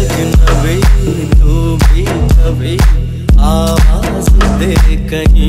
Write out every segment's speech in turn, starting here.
अजनबी तू भी कभी आवाज़ दे कहीं।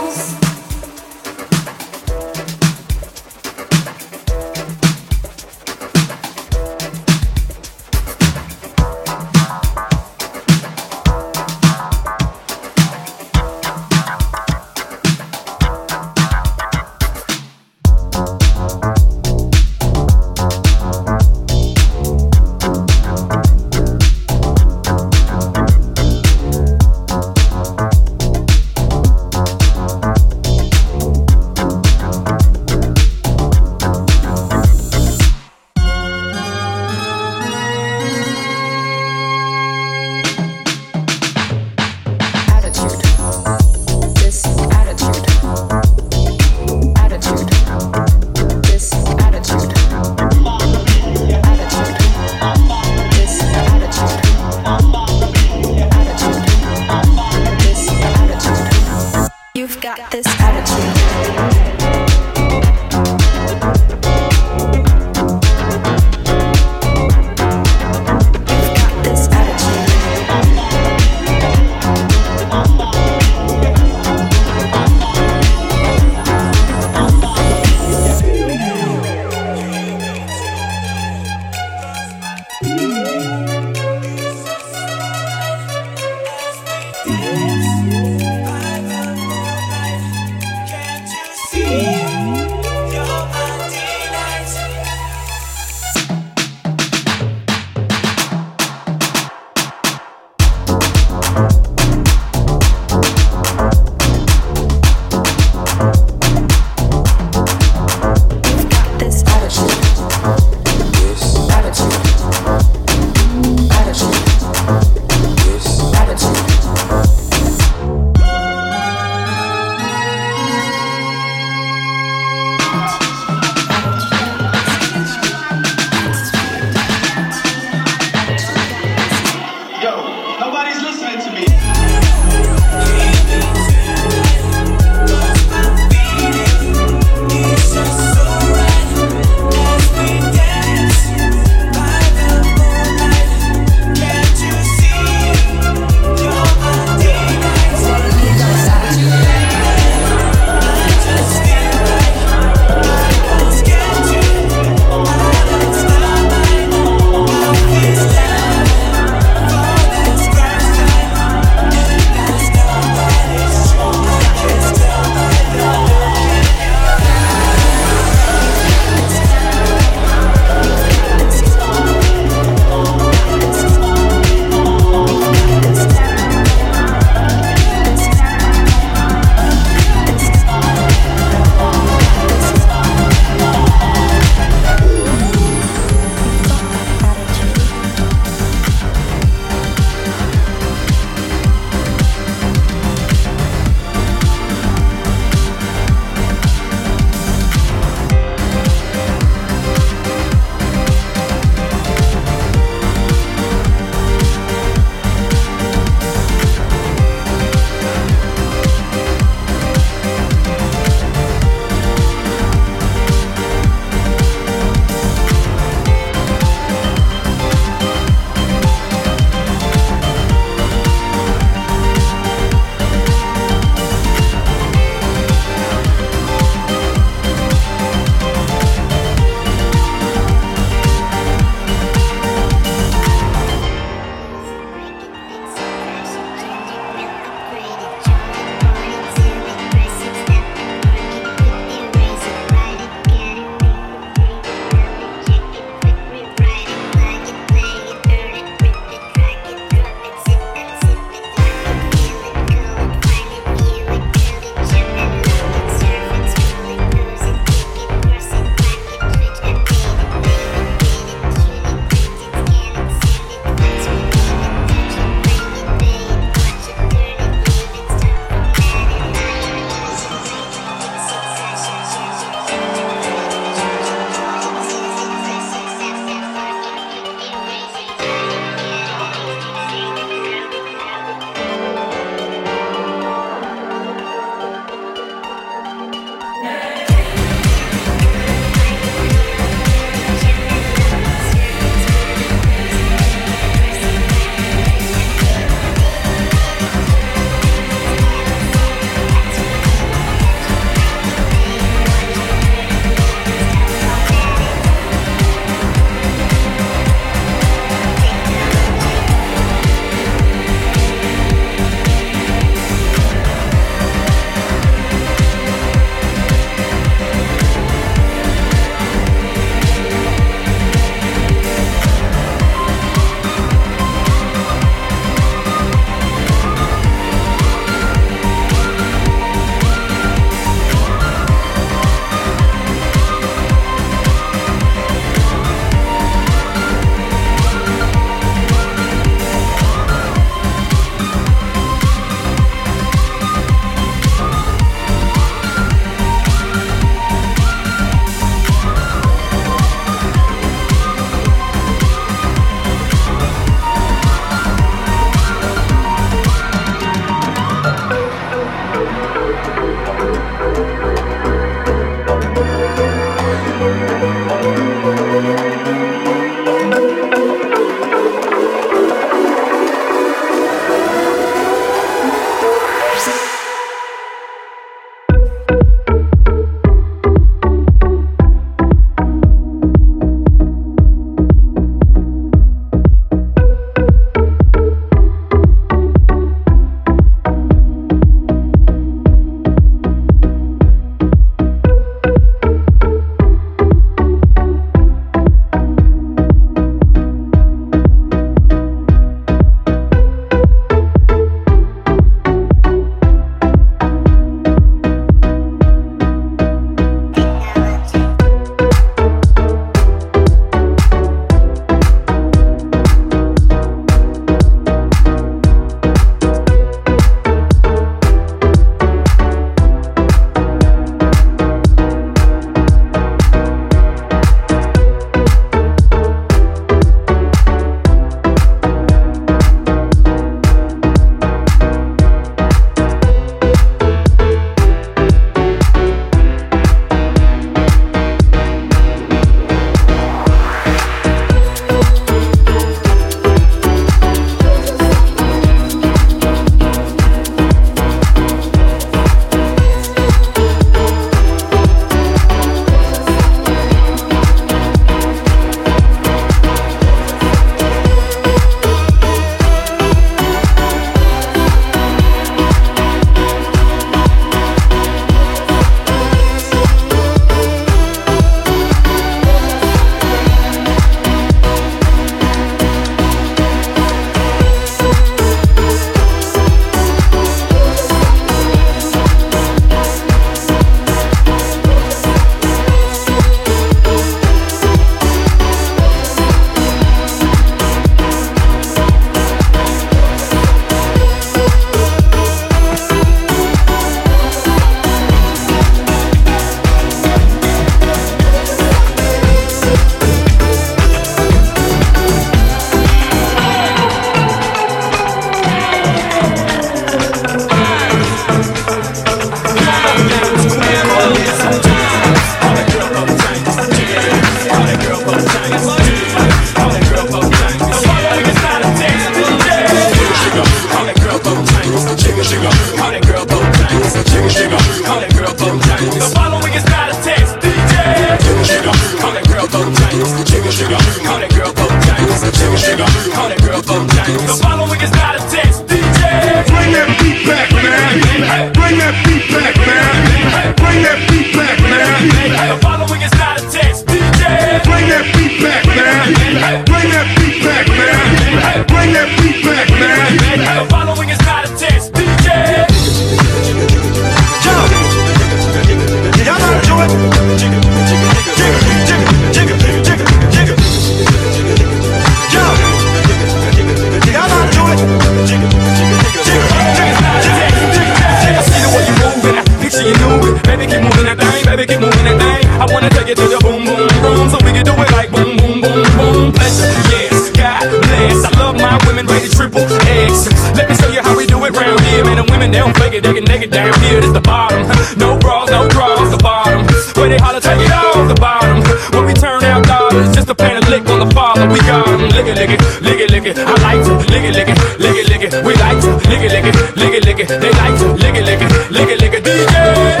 they holler, take it off the bottom. When we turn out dollars, just a pan of lick on the father. We got them, lick it, lick it, lick it, lick it. I like to, lick it, lick it, lick it, lick it. We like to, lick it, lick it, lick it, lick it. They like to, lick it, lick it, lick it, lick it. DJ.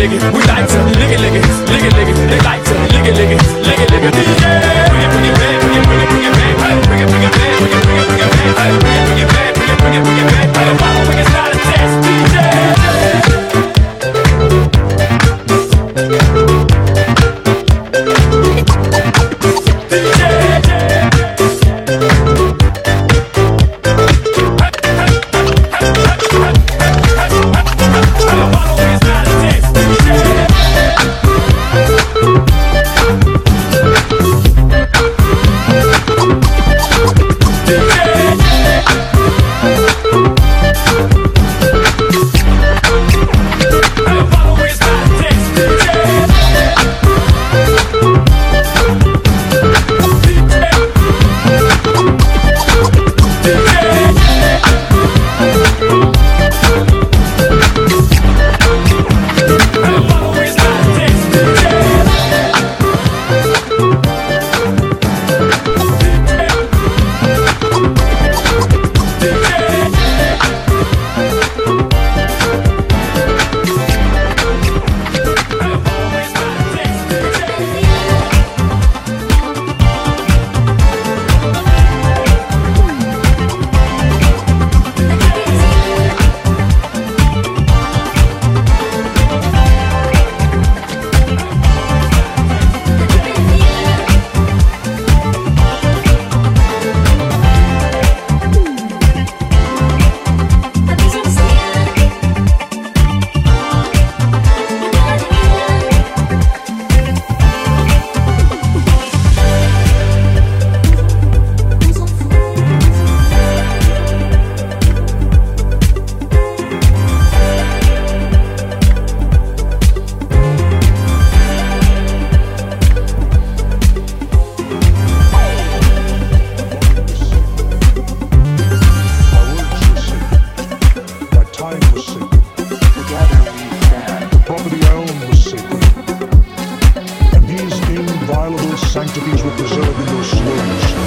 nigga. We like to So słońca.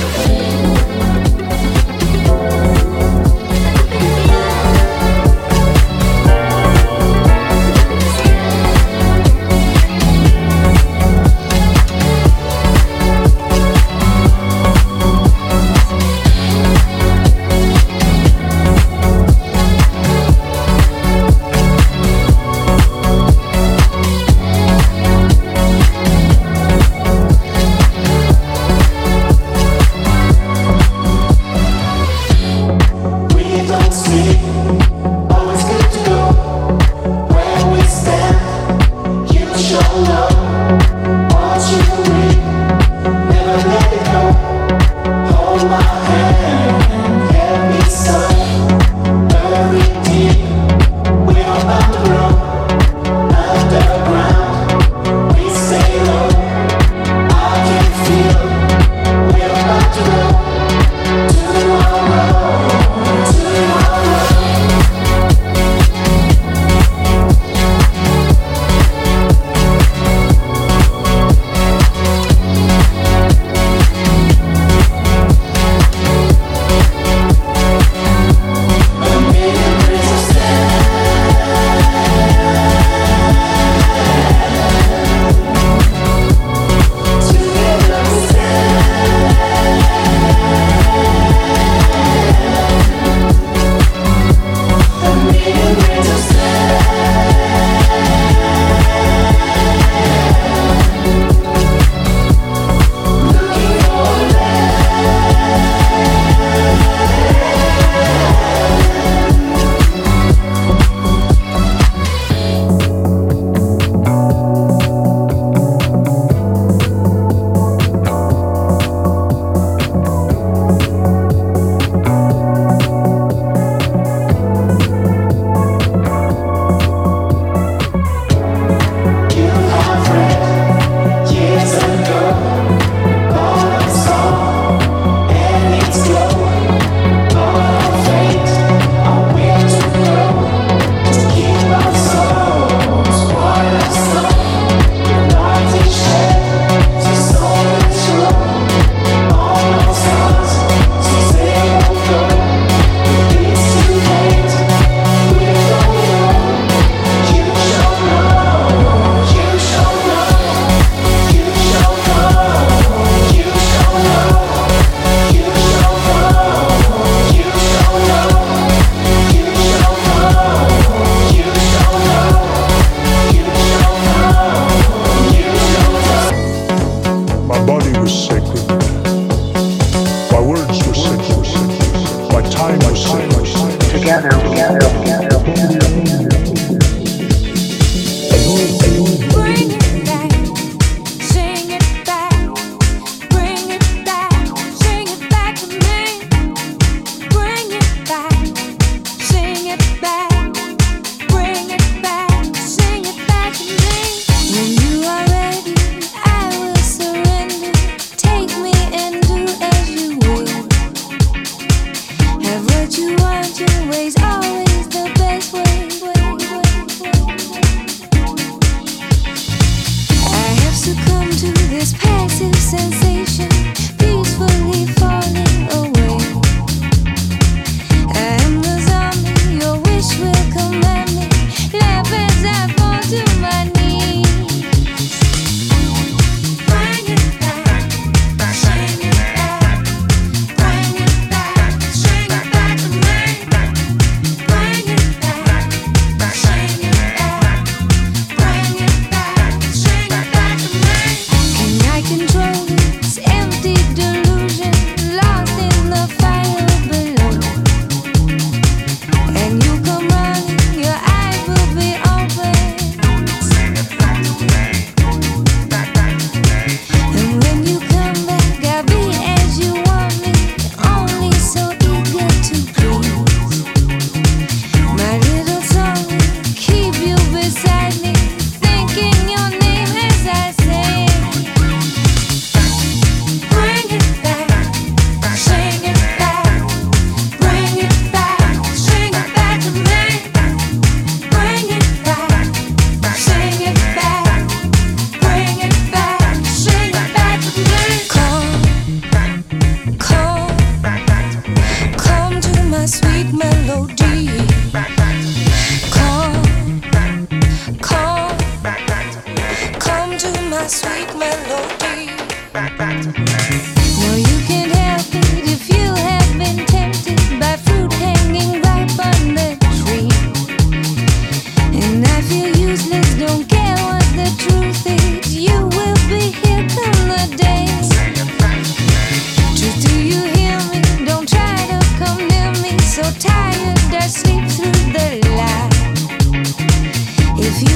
This passive sensation,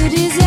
it is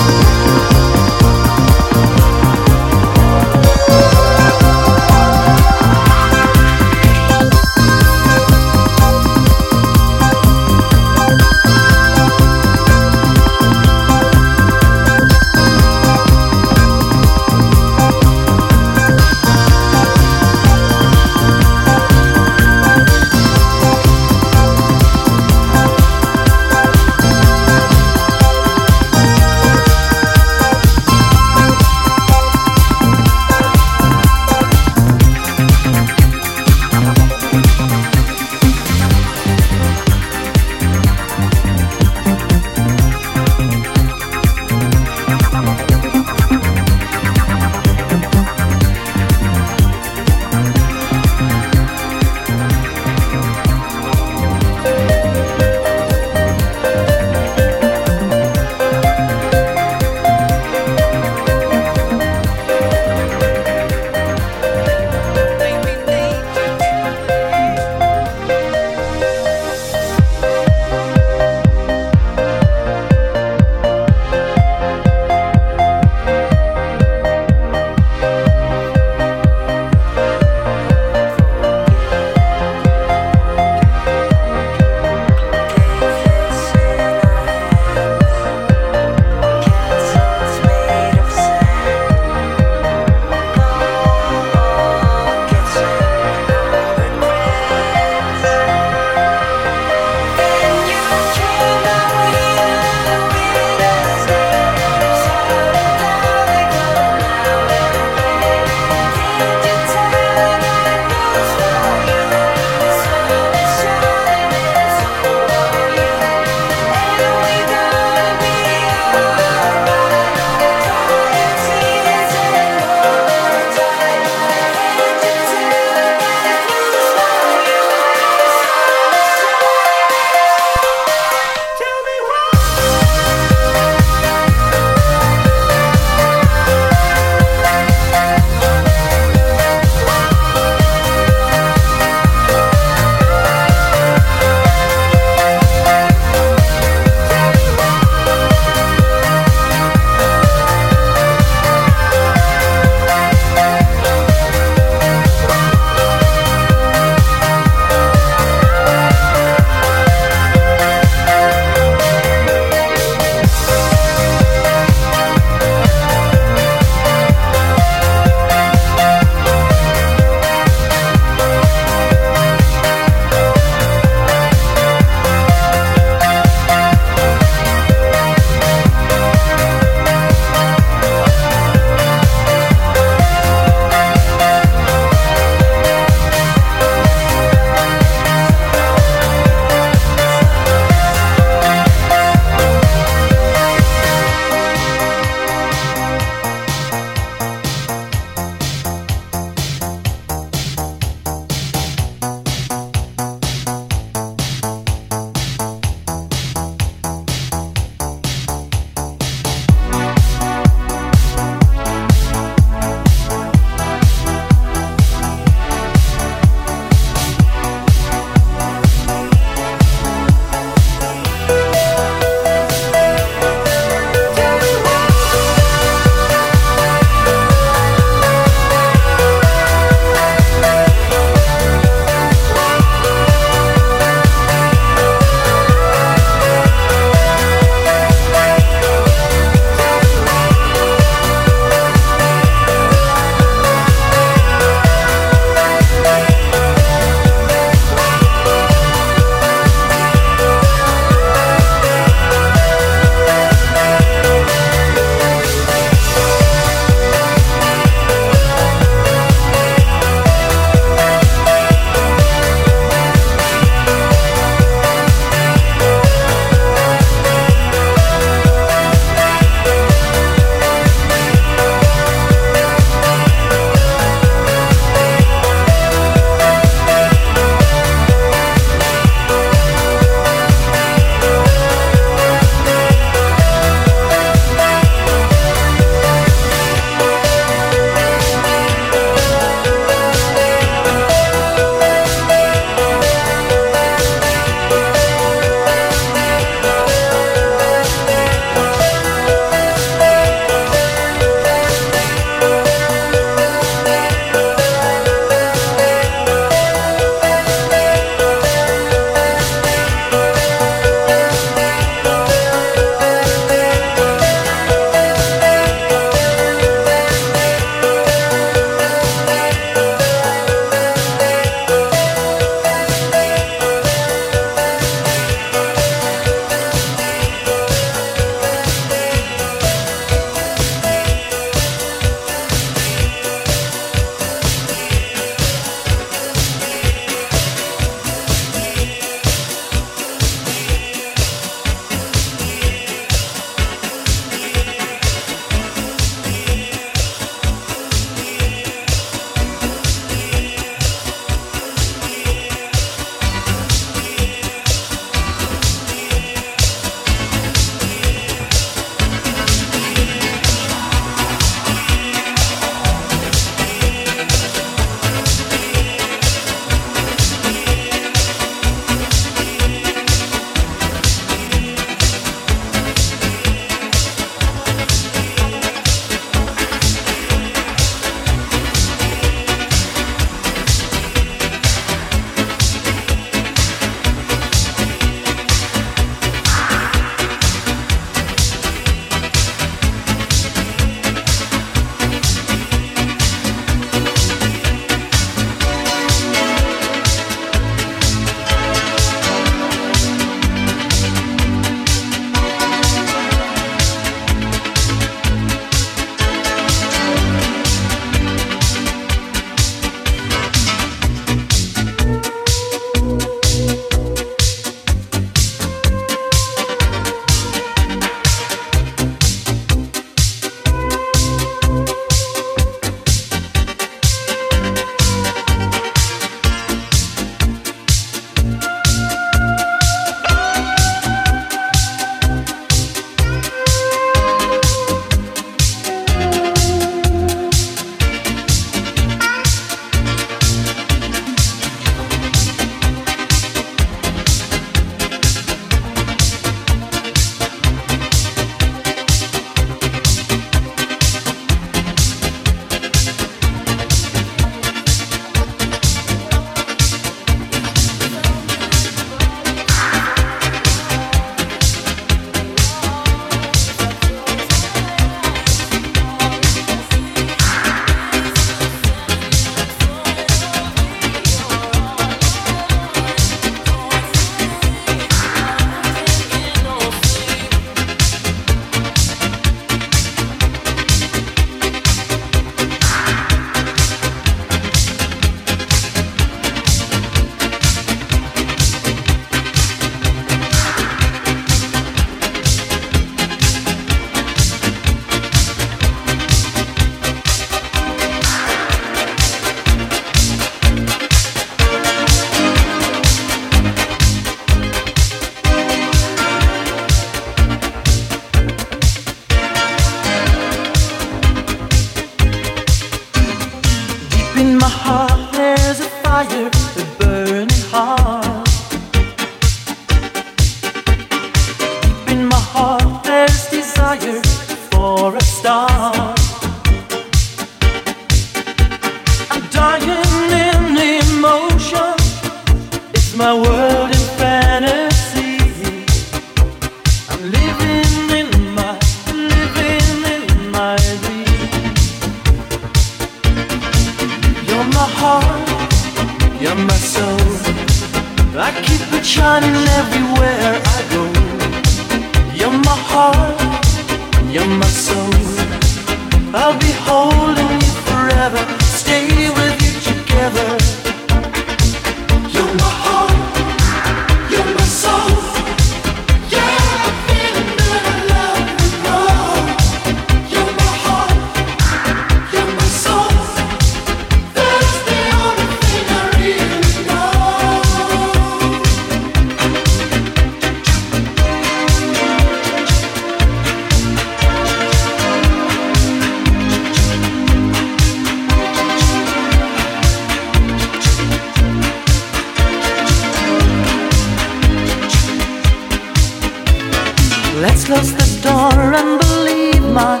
Let's close the door and believe my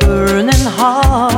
burning heart.